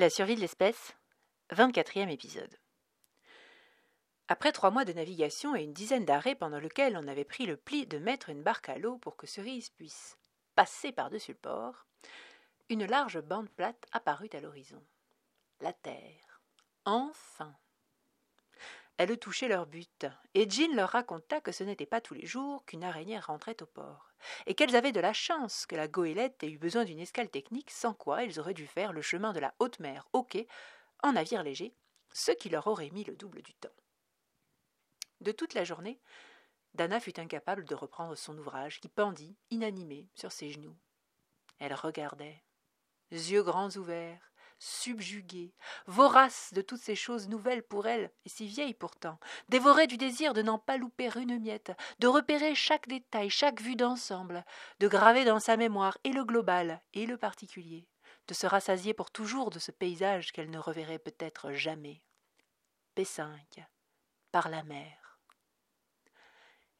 La survie de l'espèce, 24e épisode. Après trois mois de navigation et une dizaine d'arrêts pendant lesquels on avait pris le pli de mettre une barque à l'eau pour que Cerise puisse passer par-dessus le port, une large bande plate apparut à l'horizon. La Terre. Enfin. Elle touchait leur but, et Jean leur raconta que ce n'était pas tous les jours qu'une araignée rentrait au port, et qu'elles avaient de la chance que la goélette ait eu besoin d'une escale technique, sans quoi elles auraient dû faire le chemin de la haute mer au quai, en navire léger, ce qui leur aurait mis le double du temps. De toute la journée, Dana fut incapable de reprendre son ouvrage, qui pendit, inanimé, sur ses genoux. Elle regardait, yeux grands ouverts, subjuguée, vorace de toutes ces choses nouvelles pour elle, et si vieille pourtant, dévorée du désir de n'en pas louper une miette, de repérer chaque détail, chaque vue d'ensemble, de graver dans sa mémoire et le global et le particulier, de se rassasier pour toujours de ce paysage qu'elle ne reverrait peut-être jamais. P5, par la mer.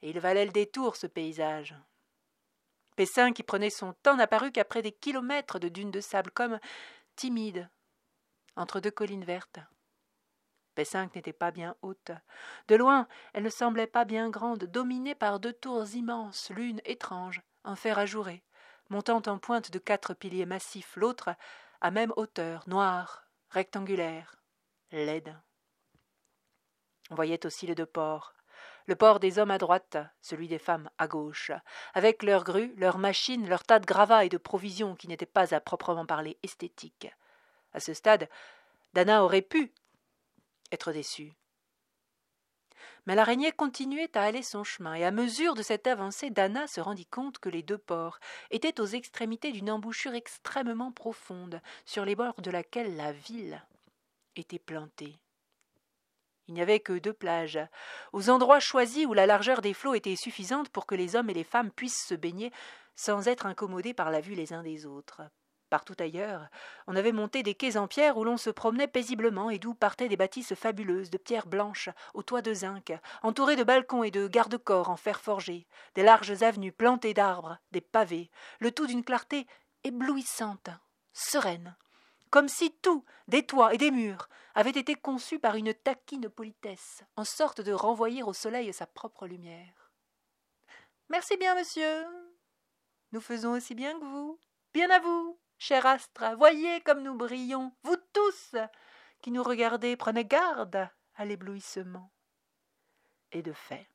Et il valait le détour, ce paysage. Pessin, qui prenait son temps, n'apparut qu'après des kilomètres de dunes de sable, comme timide, entre deux collines vertes. Pessinck n'était pas bien haute. De loin, elle ne semblait pas bien grande, dominée par deux tours immenses, l'une étrange, en fer ajouré, montant en pointe de quatre piliers massifs, l'autre à même hauteur, noire, rectangulaire, laide. On voyait aussi les deux ports, le port des hommes à droite, celui des femmes à gauche, avec leurs grues, leurs machines, leurs tas de gravats et de provisions qui n'étaient pas à proprement parler esthétiques. À ce stade, Dana aurait pu être déçue. Mais l'araignée continuait à aller son chemin, et à mesure de cette avancée, Dana se rendit compte que les deux ports étaient aux extrémités d'une embouchure extrêmement profonde, sur les bords de laquelle la ville était plantée. Il n'y avait que deux plages, aux endroits choisis où la largeur des flots était suffisante pour que les hommes et les femmes puissent se baigner sans être incommodés par la vue les uns des autres. Partout ailleurs, on avait monté des quais en pierre où l'on se promenait paisiblement et d'où partaient des bâtisses fabuleuses de pierres blanches aux toits de zinc, entourées de balcons et de garde-corps en fer forgé, des larges avenues plantées d'arbres, des pavés, le tout d'une clarté éblouissante, sereine, comme si tout, des toits et des murs, avait été conçu par une taquine politesse, en sorte de renvoyer au soleil sa propre lumière. Merci bien, monsieur. Nous faisons aussi bien que vous. Bien à vous, cher astre, voyez comme nous brillons, vous tous qui nous regardez, prenez garde à l'éblouissement. Et de fait,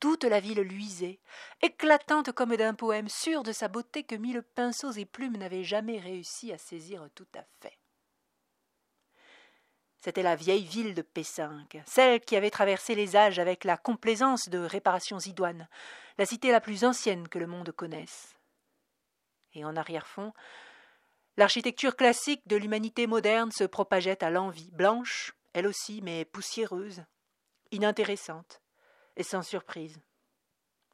toute la ville luisait, éclatante comme d'un poème, sûre de sa beauté que mille pinceaux et plumes n'avaient jamais réussi à saisir tout à fait. C'était la vieille ville de Pessinck, celle qui avait traversé les âges avec la complaisance de réparations idoines, la cité la plus ancienne que le monde connaisse. Et en arrière-fond, l'architecture classique de l'humanité moderne se propageait à l'envie, blanche, elle aussi, mais poussiéreuse, inintéressante, et sans surprise.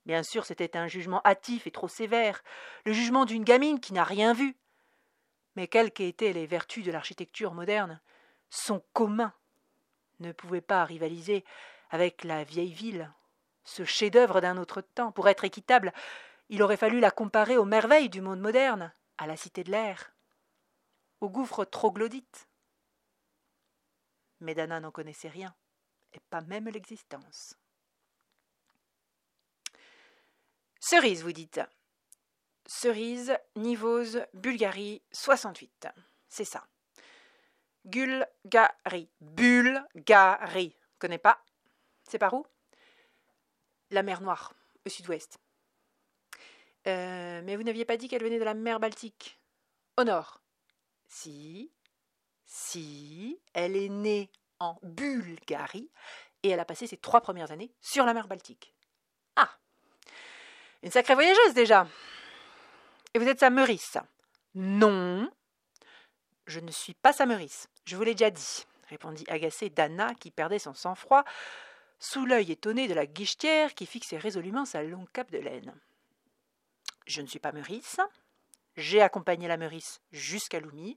Bien sûr, c'était un jugement hâtif et trop sévère, le jugement d'une gamine qui n'a rien vu. Mais quelles qu'étaient les vertus de l'architecture moderne, son commun ne pouvait pas rivaliser avec la vieille ville, ce chef-d'œuvre d'un autre temps. Pour être équitable, il aurait fallu la comparer aux merveilles du monde moderne, à la cité de l'air, au gouffre troglodyte. Mais Dana n'en connaissait rien, et pas même l'existence. Cerise, vous dites. Cerise, Nivose, Bulgarie, 68. C'est ça. Bulgarie. Bulgarie. Connais pas? C'est par où? La mer Noire, au sud-ouest. Euh, mais vous n'aviez pas dit qu'elle venait de la mer Baltique Au nord. Si. Si. Elle est née en Bulgarie et elle a passé ses trois premières années sur la mer Baltique. Une sacrée voyageuse déjà. Et vous êtes sa Meurice Non. Je ne suis pas sa Meurice, je vous l'ai déjà dit, répondit agacée Dana, qui perdait son sang-froid, sous l'œil étonné de la guichetière qui fixait résolument sa longue cape de laine. Je ne suis pas Meurice. J'ai accompagné la Meurice jusqu'à Loumi.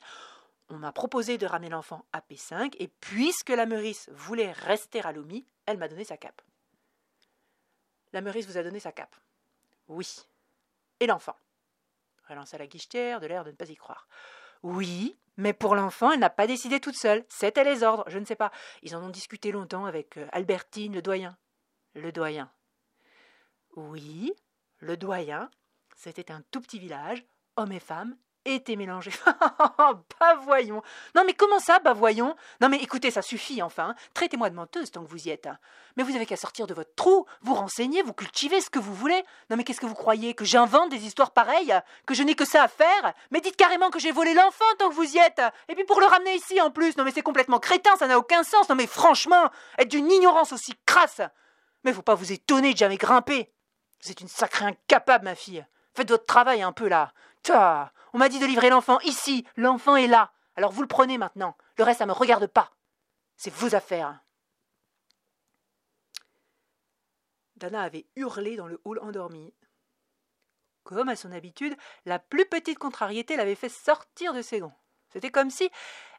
On m'a proposé de ramener l'enfant à P5, et puisque la Meurice voulait rester à Loumi, elle m'a donné sa cape. La Meurice vous a donné sa cape. Oui. Et l'enfant relança la guichetière, de l'air de ne pas y croire. Oui, Mais pour l'enfant, elle n'a pas décidé toute seule. C'était les ordres, je ne sais pas. Ils en ont discuté longtemps avec euh, Albertine, le doyen. Le doyen. Oui, le doyen. C'était un tout petit village, hommes et femmes, était mélangé. bah voyons. Non mais comment ça, bah voyons? Non mais écoutez, ça suffit enfin. Traitez-moi de menteuse tant que vous y êtes. Mais vous avez qu'à sortir de votre trou, vous renseigner, vous cultivez ce que vous voulez. Non mais qu'est-ce que vous croyez? Que j'invente des histoires pareilles? Que je n'ai que ça à faire? Mais dites carrément que j'ai volé l'enfant tant que vous y êtes Et puis pour le ramener ici en plus Non mais c'est complètement crétin, ça n'a aucun sens. Non mais franchement, être d'une ignorance aussi crasse Mais faut pas vous étonner de jamais grimper. Vous êtes une sacrée incapable, ma fille. Faites votre travail un peu là. Ta on m'a dit de livrer l'enfant ici. L'enfant est là. Alors vous le prenez maintenant. Le reste, ça ne me regarde pas. C'est vos affaires. Dana avait hurlé dans le hall endormi. Comme à son habitude, la plus petite contrariété l'avait fait sortir de ses gonds. C'était comme si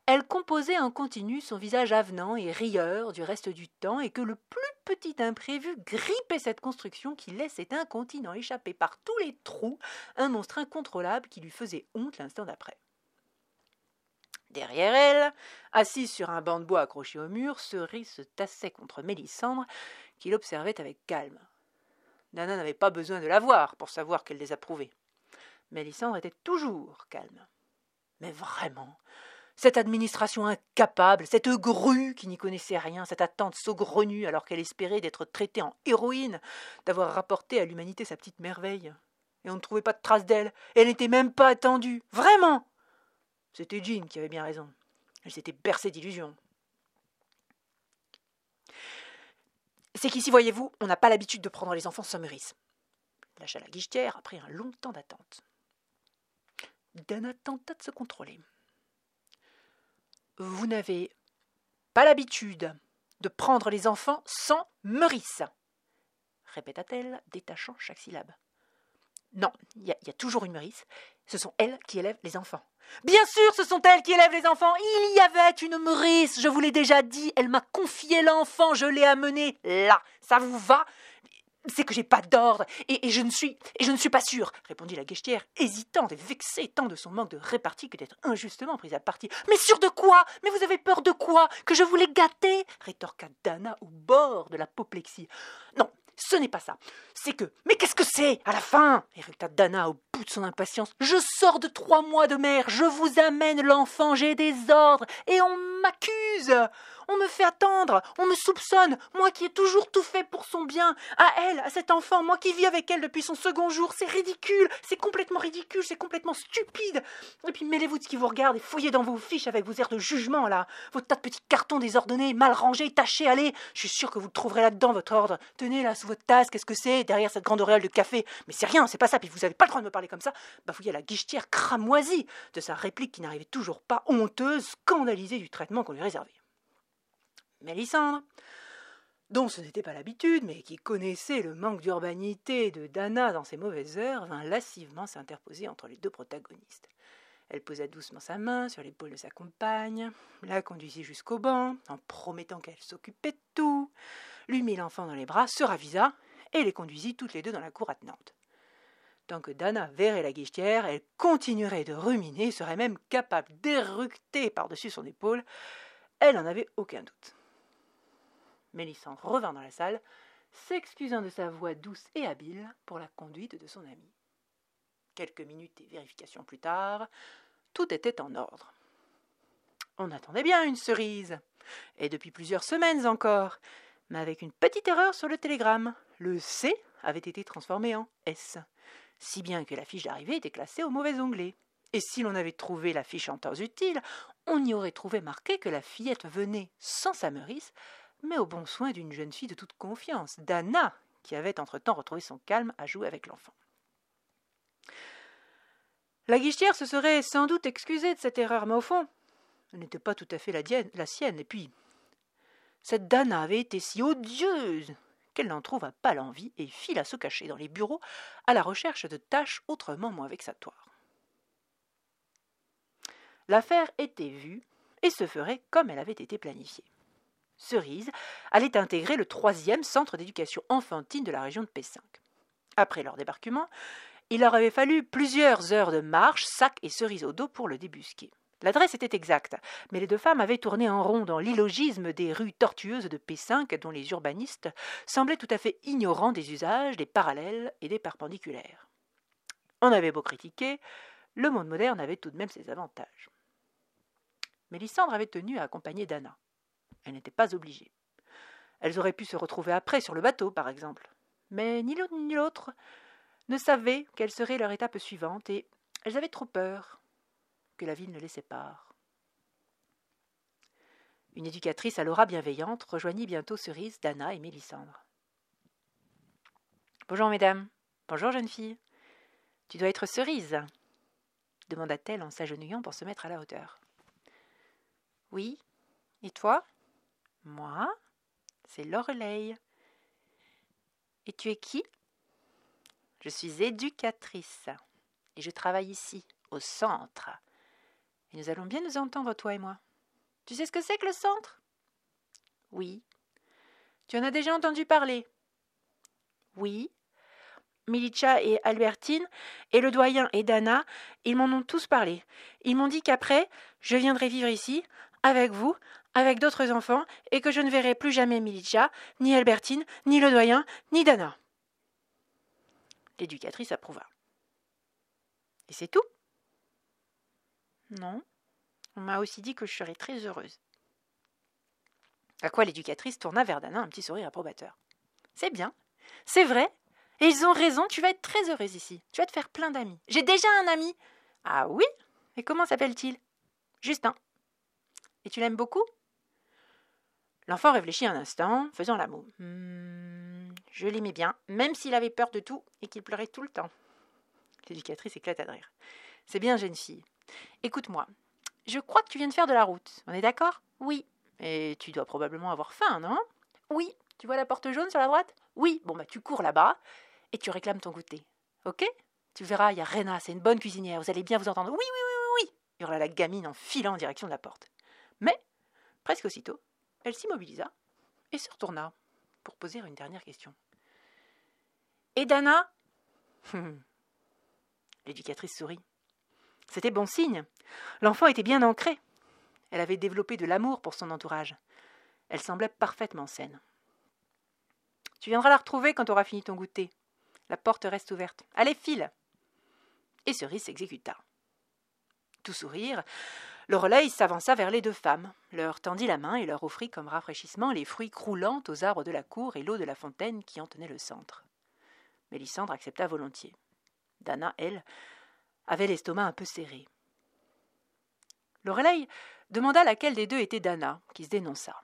elle composait en continu son visage avenant et rieur du reste du temps, et que le plus petit imprévu grippait cette construction qui laissait incontinent échapper par tous les trous un monstre incontrôlable qui lui faisait honte l'instant d'après. Derrière elle, assise sur un banc de bois accroché au mur, Cerise se tassait contre Mélissandre, qui l'observait avec calme. Nana n'avait pas besoin de la voir pour savoir qu'elle désapprouvait. Mélissandre était toujours calme. Mais vraiment, cette administration incapable, cette grue qui n'y connaissait rien, cette attente saugrenue alors qu'elle espérait d'être traitée en héroïne, d'avoir rapporté à l'humanité sa petite merveille. Et on ne trouvait pas de trace d'elle, elle n'était même pas attendue. Vraiment C'était Jean qui avait bien raison. Elle s'était bercée d'illusions. C'est qu'ici, voyez-vous, on n'a pas l'habitude de prendre les enfants mûrisse. Lâcha la guichetière après un long temps d'attente. Dana tenta de se contrôler vous n'avez pas l'habitude de prendre les enfants sans meurice, répéta-t-elle, détachant chaque syllabe. Non, il y, a toujours une meurice. Ce sont elles qui élèvent les enfants. Bien sûr, ce sont elles qui élèvent les enfants. Il y avait une meurice, je vous l'ai déjà dit. Elle m'a confié l'enfant, je l'ai amené là. Ça vous va? C'est que j'ai pas d'ordre, et, je ne suis et je ne suis pas sûre, répondit la guichetière, hésitante et vexée tant de son manque de répartie que d'être injustement prise à partie. Mais sûre de quoi? Mais vous avez peur de quoi? Que je voulais gâter rétorqua Dana au bord de l'apoplexie. Non, ce n'est pas ça. C'est que. Mais qu'est-ce que c'est À la fin? Éructa Dana au bout de son impatience. Je sors de trois mois de mer, je vous amène l'enfant, j'ai des ordres, et on m'accuse on me fait attendre, on me soupçonne, moi qui ai toujours tout fait pour son bien, à elle, à cet enfant, moi qui vis avec elle depuis son second jour, c'est ridicule, c'est complètement ridicule, c'est complètement stupide. Et puis mêlez-vous de ce qui vous regarde et fouillez dans vos fiches avec vos airs de jugement là, vos tas de petits cartons désordonnés, mal rangés, tachés, allez, je suis sûr que vous le trouverez là-dedans, votre ordre. Tenez là, sous votre tasse, qu'est-ce que c'est, derrière cette grande auréole de café Mais c'est rien, c'est pas ça, puis vous avez pas le droit de me parler comme ça. Bah fouillez la guichetière cramoisie de sa réplique qui n'arrivait toujours pas, honteuse, scandalisée du traitement qu'on lui réservait. Mélissandre, dont ce n'était pas l'habitude, mais qui connaissait le manque d'urbanité de Dana dans ses mauvaises heures, vint lascivement s'interposer entre les deux protagonistes. Elle posa doucement sa main sur l'épaule de sa compagne, la conduisit jusqu'au banc, en promettant qu'elle s'occupait de tout, lui mit l'enfant dans les bras, se ravisa, et les conduisit toutes les deux dans la cour attenante. Tant que Dana verrait la guichetière, elle continuerait de ruminer, serait même capable d'éructer par-dessus son épaule. Elle n'en avait aucun doute. Mélissandre revint dans la salle, s'excusant de sa voix douce et habile pour la conduite de son ami. Quelques minutes et vérifications plus tard, tout était en ordre. On attendait bien une cerise, et depuis plusieurs semaines encore, mais avec une petite erreur sur le télégramme. Le C avait été transformé en S, si bien que la fiche d'arrivée était classée au mauvais onglet. Et si l'on avait trouvé la fiche en temps utile, on y aurait trouvé marqué que la fillette venait sans sa meurice mais au bon soin d'une jeune fille de toute confiance, Dana, qui avait entre-temps retrouvé son calme à jouer avec l'enfant. La guichetière se serait sans doute excusée de cette erreur, mais au fond, elle n'était pas tout à fait la, la sienne, et puis cette Dana avait été si odieuse qu'elle n'en trouva pas l'envie et fila se cacher dans les bureaux à la recherche de tâches autrement moins vexatoires. L'affaire était vue et se ferait comme elle avait été planifiée. Cerise, allait intégrer le troisième centre d'éducation enfantine de la région de P5. Après leur débarquement, il leur avait fallu plusieurs heures de marche, sac et cerise au dos pour le débusquer. L'adresse était exacte, mais les deux femmes avaient tourné en rond dans l'illogisme des rues tortueuses de P5 dont les urbanistes semblaient tout à fait ignorants des usages, des parallèles et des perpendiculaires. On avait beau critiquer, le monde moderne avait tout de même ses avantages. Mélissandre avait tenu à accompagner Dana. N'était pas obligée. Elles auraient pu se retrouver après sur le bateau, par exemple. Mais ni l'une ni l'autre ne savaient quelle serait leur étape suivante, et elles avaient trop peur que la ville ne les sépare. Une éducatrice à l'aura bienveillante rejoignit bientôt Cerise, Dana et Mélissandre. Bonjour, mesdames. Bonjour, jeune fille. Tu dois être Cerise demanda-t-elle en s'agenouillant pour se mettre à la hauteur. Oui. Et toi? Moi C'est Lorelei. Et tu es qui? Je suis éducatrice. Et je travaille ici, au centre. Et nous allons bien nous entendre, toi et moi. Tu sais ce que c'est que le centre? Oui. Tu en as déjà entendu parler? Oui. Milicha et Albertine, et le doyen et Dana, ils m'en ont tous parlé. Ils m'ont dit qu'après, je viendrai vivre ici, avec vous, avec d'autres enfants, et que je ne verrai plus jamais Milicha, ni Albertine, ni le doyen, ni Dana. L'éducatrice approuva. Et c'est tout? Non. On m'a aussi dit que je serais très heureuse. À quoi l'éducatrice tourna vers Dana un petit sourire approbateur. C'est bien. C'est vrai. Et ils ont raison, tu vas être très heureuse ici. Tu vas te faire plein d'amis. J'ai déjà un ami. Ah oui? Et comment s'appelle-t-il? Justin. Et tu l'aimes beaucoup? L'enfant réfléchit un instant, faisant la moue. Hmm, je l'aimais bien, même s'il avait peur de tout et qu'il pleurait tout le temps. L'éducatrice éclata de rire. C'est bien, jeune fille. Écoute-moi. Je crois que tu viens de faire de la route. On est d'accord? Oui. Et tu dois probablement avoir faim, non? Oui. Tu vois la porte jaune sur la droite? Oui. Bon, bah tu cours là-bas et tu réclames ton goûter. Ok? Tu verras, il y a Rena, c'est une bonne cuisinière, vous allez bien vous entendre. Oui, oui, oui, oui, oui hurla la gamine en filant en direction de la porte. Mais, presque aussitôt, elle s'immobilisa et se retourna pour poser une dernière question. Et Dana? L'éducatrice sourit. C'était bon signe. L'enfant était bien ancré. Elle avait développé de l'amour pour son entourage. Elle semblait parfaitement saine. Tu viendras la retrouver quand tu auras fini ton goûter. La porte reste ouverte. Allez, file Et Cerise s'exécuta. Tout sourire, Lorelei s'avança vers les deux femmes, leur tendit la main et leur offrit comme rafraîchissement les fruits croulants aux arbres de la cour et l'eau de la fontaine qui en tenait le centre. Mélissandre accepta volontiers. Dana, elle, avait l'estomac un peu serré. Lorelei demanda laquelle des deux était Dana, qui se dénonça.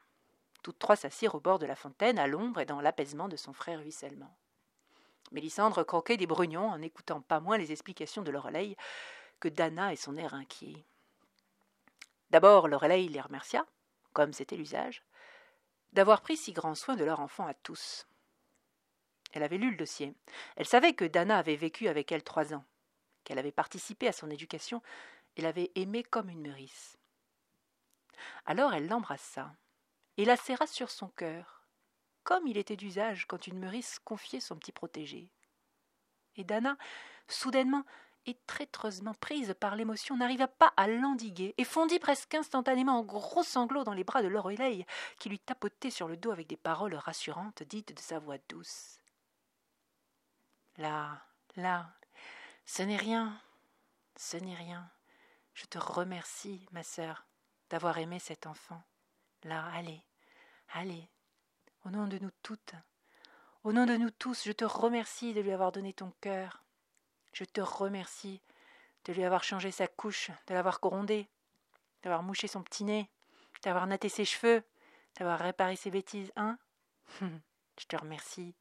Toutes trois s'assirent au bord de la fontaine, à l'ombre et dans l'apaisement de son frère ruissellement. Mélissandre croquait des brugnons en n'écoutant pas moins les explications de Lorelei que Dana et son air inquiet. D'abord, Lorelei les remercia, comme c'était l'usage, d'avoir pris si grand soin de leur enfant à tous. Elle avait lu le dossier. Elle savait que Dana avait vécu avec elle trois ans, qu'elle avait participé à son éducation et l'avait aimée comme une meurisse. Alors elle l'embrassa et la serra sur son cœur, comme il était d'usage quand une meurisse confiait son petit protégé. Et Dana, soudainement et traîtreusement prise par l'émotion, n'arriva pas à l'endiguer et fondit presque instantanément en gros sanglots dans les bras de Lorelei, qui lui tapotait sur le dos avec des paroles rassurantes dites de sa voix douce. Là, là, ce n'est rien, ce n'est rien. Je te remercie, ma sœur, d'avoir aimé cet enfant. Là, allez, allez, au nom de nous toutes, au nom de nous tous, je te remercie de lui avoir donné ton cœur. Je te remercie de lui avoir changé sa couche, de l'avoir grondé, d'avoir mouché son petit nez, d'avoir natté ses cheveux, d'avoir réparé ses bêtises, hein? Je te remercie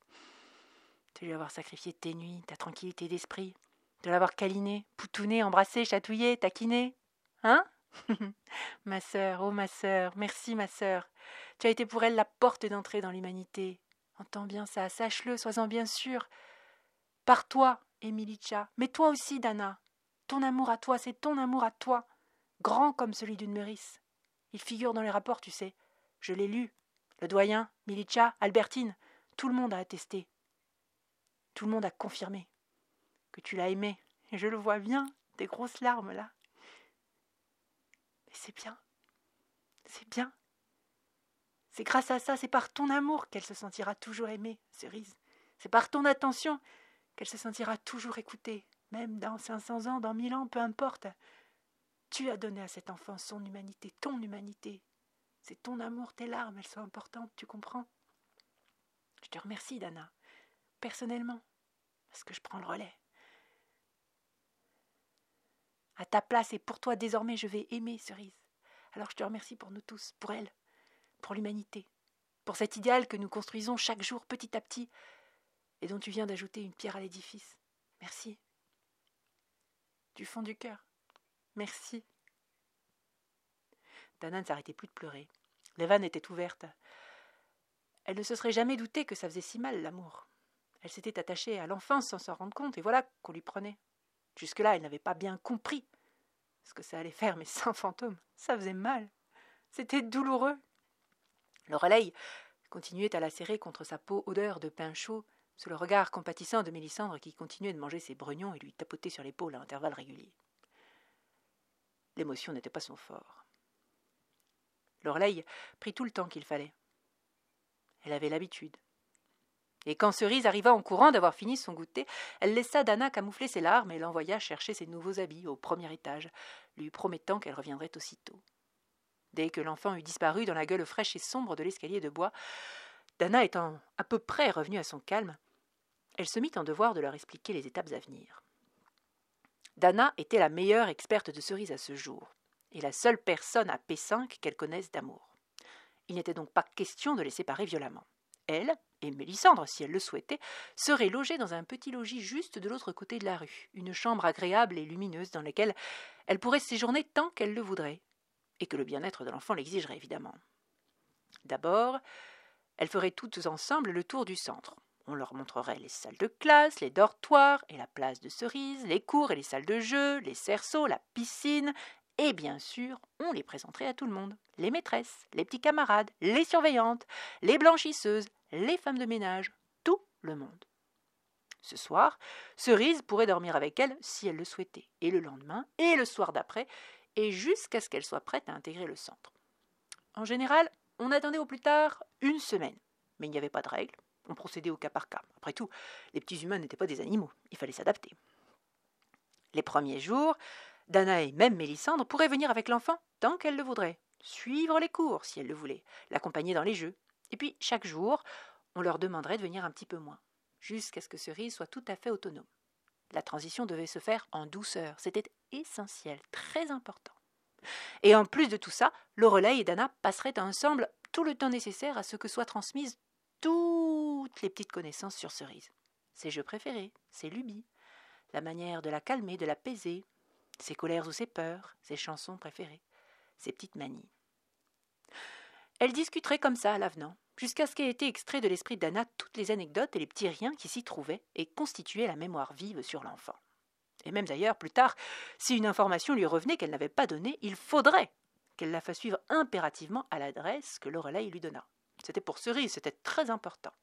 de lui avoir sacrifié tes nuits, ta tranquillité d'esprit, de l'avoir câliné, poutouné, embrassé, chatouillé, taquiné, hein? Ma sœur, oh ma sœur, merci ma sœur. Tu as été pour elle la porte d'entrée dans l'humanité. Entends bien ça, sache-le, sois-en bien sûr. Par toi, Emilicha, mais toi aussi, Dana. Ton amour à toi, c'est ton amour à toi, grand comme celui d'une Meurice. Il figure dans les rapports, tu sais. Je l'ai lu. Le doyen, Milicha, Albertine, tout le monde a attesté. Tout le monde a confirmé que tu l'as aimé. Et je le vois bien, des grosses larmes là. Et c'est bien. C'est bien. C'est grâce à ça, c'est par ton amour qu'elle se sentira toujours aimée, Cerise. C'est par ton attention qu'elle se sentira toujours écoutée, même dans 500 ans, dans 1000 ans, peu importe. Tu as donné à cet enfant son humanité, ton humanité. C'est ton amour, tes larmes, elles sont importantes, tu comprends? Je te remercie, Dana, personnellement, parce que je prends le relais. À ta place et pour toi, désormais, je vais aimer Cerise. Alors je te remercie pour nous tous, pour elle, pour l'humanité, pour cet idéal que nous construisons chaque jour petit à petit et dont tu viens d'ajouter une pierre à l'édifice. Merci. Du fond du cœur. Merci. Dana ne s'arrêtait plus de pleurer. Les vannes étaient ouvertes. Elle ne se serait jamais doutée que ça faisait si mal l'amour. Elle s'était attachée à l'enfance sans s'en rendre compte, et voilà qu'on lui prenait. Jusque-là, elle n'avait pas bien compris ce que ça allait faire, mais sans fantôme. Ça faisait mal. C'était douloureux. Le relais continuait à la serrer contre sa peau odeur de pain chaud, sous le regard compatissant de Mélissandre qui continuait de manger ses brugnons et lui tapoter sur l'épaule à intervalles réguliers. L'émotion n'était pas son fort. L'Orleille prit tout le temps qu'il fallait. Elle avait l'habitude. Et quand Cerise arriva en courant d'avoir fini son goûter, elle laissa Dana camoufler ses larmes et l'envoya chercher ses nouveaux habits au premier étage, lui promettant qu'elle reviendrait aussitôt. Dès que l'enfant eut disparu dans la gueule fraîche et sombre de l'escalier de bois, Dana étant à peu près revenue à son calme, elle se mit en devoir de leur expliquer les étapes à venir. Dana était la meilleure experte de Cerise à ce jour, et la seule personne à P5 qu'elle connaisse d'amour. Il n'était donc pas question de les séparer violemment. Elle, et Mélissandre, si elle le souhaitait, seraient logées dans un petit logis juste de l'autre côté de la rue, une chambre agréable et lumineuse dans laquelle elle pourrait séjourner tant qu'elle le voudrait, et que le bien-être de l'enfant l'exigerait évidemment. D'abord, elles feraient toutes ensemble le tour du centre. On leur montrerait les salles de classe, les dortoirs et la place de cerise, les cours et les salles de jeu, les cerceaux, la piscine, et bien sûr, on les présenterait à tout le monde. Les maîtresses, les petits camarades, les surveillantes, les blanchisseuses, les femmes de ménage, tout le monde. Ce soir, Cerise pourrait dormir avec elle si elle le souhaitait, et le lendemain, et le soir d'après, et jusqu'à ce qu'elle soit prête à intégrer le centre. En général, on attendait au plus tard une semaine, mais il n'y avait pas de règle, on procédait au cas par cas. Après tout, les petits humains n'étaient pas des animaux, il fallait s'adapter. Les premiers jours, Dana et même Mélissandre pourraient venir avec l'enfant tant qu'elle le voudrait, suivre les cours si elle le voulait, l'accompagner dans les jeux. Et puis, chaque jour, on leur demanderait de venir un petit peu moins, jusqu'à ce que Cerise soit tout à fait autonome. La transition devait se faire en douceur, c'était essentiel, très important. Et en plus de tout ça, Lorelei et Dana passeraient ensemble tout le temps nécessaire à ce que soient transmises toutes les petites connaissances sur Cerise. Ses jeux préférés, ses lubies, la manière de la calmer, de l'apaiser, ses colères ou ses peurs, ses chansons préférées, ses petites manies. Elle discuterait comme ça à l'avenant, jusqu'à ce qu'aient été extraits de l'esprit d'Anna toutes les anecdotes et les petits riens qui s'y trouvaient et constituaient la mémoire vive sur l'enfant. Et même d'ailleurs, plus tard, si une information lui revenait qu'elle n'avait pas donnée, il faudrait qu'elle la fasse suivre impérativement à l'adresse que Lorelai lui donna. C'était pour Cerise, c'était très important.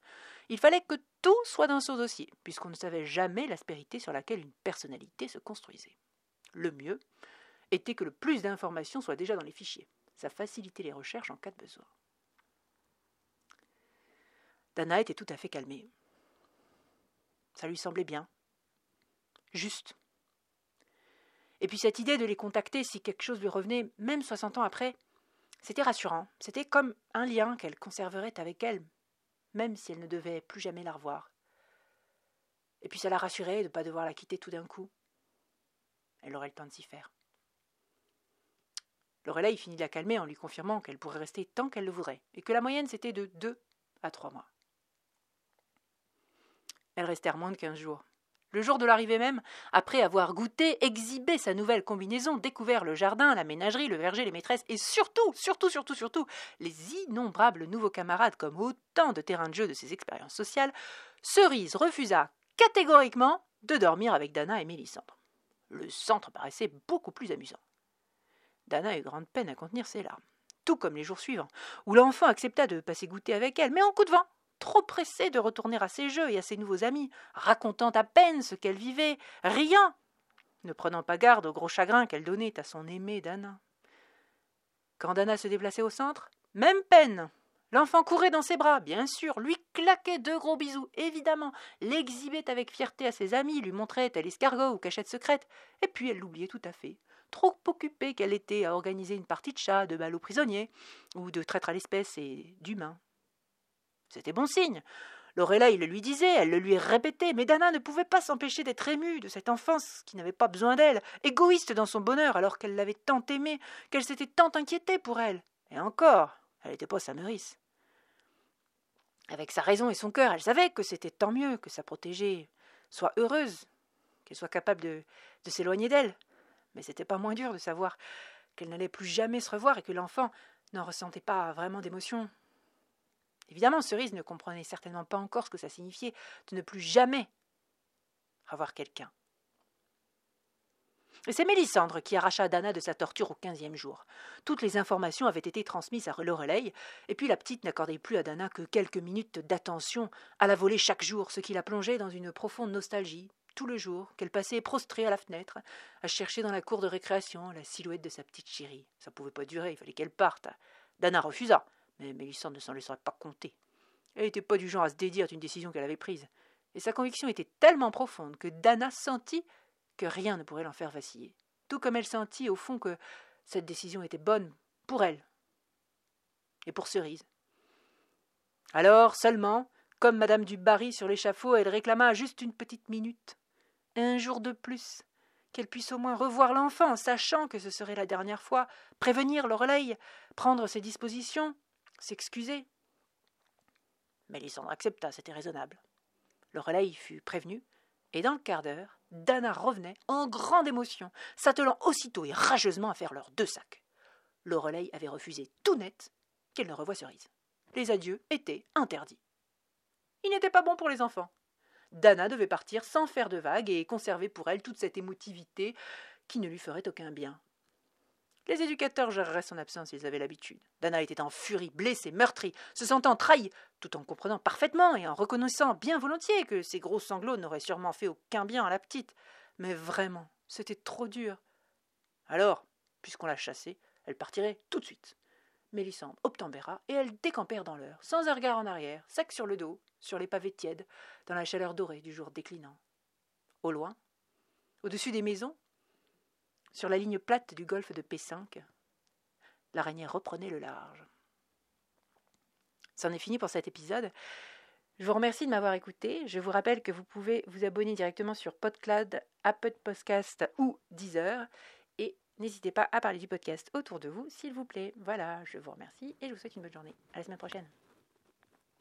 Il fallait que tout soit dans son dossier, puisqu'on ne savait jamais l'aspérité sur laquelle une personnalité se construisait. Le mieux était que le plus d'informations soient déjà dans les fichiers. Ça facilitait les recherches en cas de besoin. Dana était tout à fait calmée. Ça lui semblait bien. Juste. Et puis cette idée de les contacter si quelque chose lui revenait, même soixante ans après, c'était rassurant. C'était comme un lien qu'elle conserverait avec elle, même si elle ne devait plus jamais la revoir. Et puis ça la rassurait de ne pas devoir la quitter tout d'un coup. Elle aurait le temps de s'y faire. Lorelai finit de la calmer en lui confirmant qu'elle pourrait rester tant qu'elle le voudrait, et que la moyenne c'était de deux à trois mois. Elles restèrent moins de quinze jours. Le jour de l'arrivée même, après avoir goûté, exhibé sa nouvelle combinaison, découvert le jardin, la ménagerie, le verger, les maîtresses, et surtout, surtout, surtout, surtout, les innombrables nouveaux camarades comme autant de terrains de jeu de ses expériences sociales, Cerise refusa catégoriquement de dormir avec Dana et Mélissandre. Le centre paraissait beaucoup plus amusant. Dana eut grande peine à contenir ses larmes, tout comme les jours suivants, où l'enfant accepta de passer goûter avec elle, mais en coup de vent, trop pressée de retourner à ses jeux et à ses nouveaux amis, racontant à peine ce qu'elle vivait, riant, ne prenant pas garde au gros chagrin qu'elle donnait à son aimé d'Anna. Quand Dana se déplaçait au centre, même peine. L'enfant courait dans ses bras, bien sûr, lui claquait deux gros bisous, évidemment, l'exhibait avec fierté à ses amis, lui montrait tel escargot ou cachette secrète, et puis elle l'oubliait tout à fait, trop occupée qu'elle était à organiser une partie de chat, de bal aux prisonniers, ou de traître à l'espèce et d'humain. C'était bon signe. Lorelai le lui disait, elle le lui répétait, mais Dana ne pouvait pas s'empêcher d'être émue de cette enfance qui n'avait pas besoin d'elle, égoïste dans son bonheur alors qu'elle l'avait tant aimée, qu'elle s'était tant inquiétée pour elle. Et encore, elle n'était pas sa nourrice. Avec sa raison et son cœur, elle savait que c'était tant mieux que sa protégée soit heureuse, qu'elle soit capable de s'éloigner d'elle. Mais c'était pas moins dur de savoir qu'elle n'allait plus jamais se revoir et que l'enfant n'en ressentait pas vraiment d'émotion. Évidemment, Cerise ne comprenait certainement pas encore ce que ça signifiait de ne plus jamais avoir quelqu'un. C'est Mélissandre qui arracha Dana de sa torture au quinzième jour. Toutes les informations avaient été transmises à Lorelei, et puis la petite n'accordait plus à Dana que quelques minutes d'attention à la voler chaque jour, ce qui la plongeait dans une profonde nostalgie, tout le jour, qu'elle passait prostrée à la fenêtre, à chercher dans la cour de récréation la silhouette de sa petite chérie. Ça pouvait pas durer, il fallait qu'elle parte. Dana refusa, mais Mélissandre ne s'en laisserait pas compter. Elle n'était pas du genre à se dédire d'une décision qu'elle avait prise, et sa conviction était tellement profonde que Dana sentit que rien ne pourrait l'en faire vaciller, tout comme elle sentit au fond que cette décision était bonne pour elle et pour Cerise. Alors seulement, comme Madame du Barry sur l'échafaud, elle réclama juste une petite minute, un jour de plus, qu'elle puisse au moins revoir l'enfant, sachant que ce serait la dernière fois, prévenir Lorelei, prendre ses dispositions, s'excuser. Lysandre accepta, c'était raisonnable. Lorelei fut prévenue, et dans le quart d'heure, Dana revenait en grande émotion, s'attelant aussitôt et rageusement à faire leurs deux sacs. Lorelei avait refusé tout net qu'elle ne revoie Cerise. Les adieux étaient interdits. Il n'était pas bon pour les enfants. Dana devait partir sans faire de vagues et conserver pour elle toute cette émotivité qui ne lui ferait aucun bien. Les éducateurs géreraient son absence, ils avaient l'habitude. Dana était en furie, blessée, meurtrie, se sentant trahie, tout en comprenant parfaitement et en reconnaissant bien volontiers que ses gros sanglots n'auraient sûrement fait aucun bien à la petite. Mais vraiment, c'était trop dur. Alors, puisqu'on l'a chassée, elle partirait tout de suite. Mélissandre obtempéra et elles décampèrent dans l'heure, sans un regard en arrière, sac sur le dos, sur les pavés tièdes, dans la chaleur dorée du jour déclinant. Au loin, au-dessus des maisons, sur la ligne plate du golfe de P5, l'araignée reprenait le large. C'en est fini pour cet épisode. Je vous remercie de m'avoir écouté. Je vous rappelle que vous pouvez vous abonner directement sur PodCloud, Apple Podcast ou Deezer. Et n'hésitez pas à parler du podcast autour de vous, s'il vous plaît. Voilà, je vous remercie et je vous souhaite une bonne journée. À la semaine prochaine.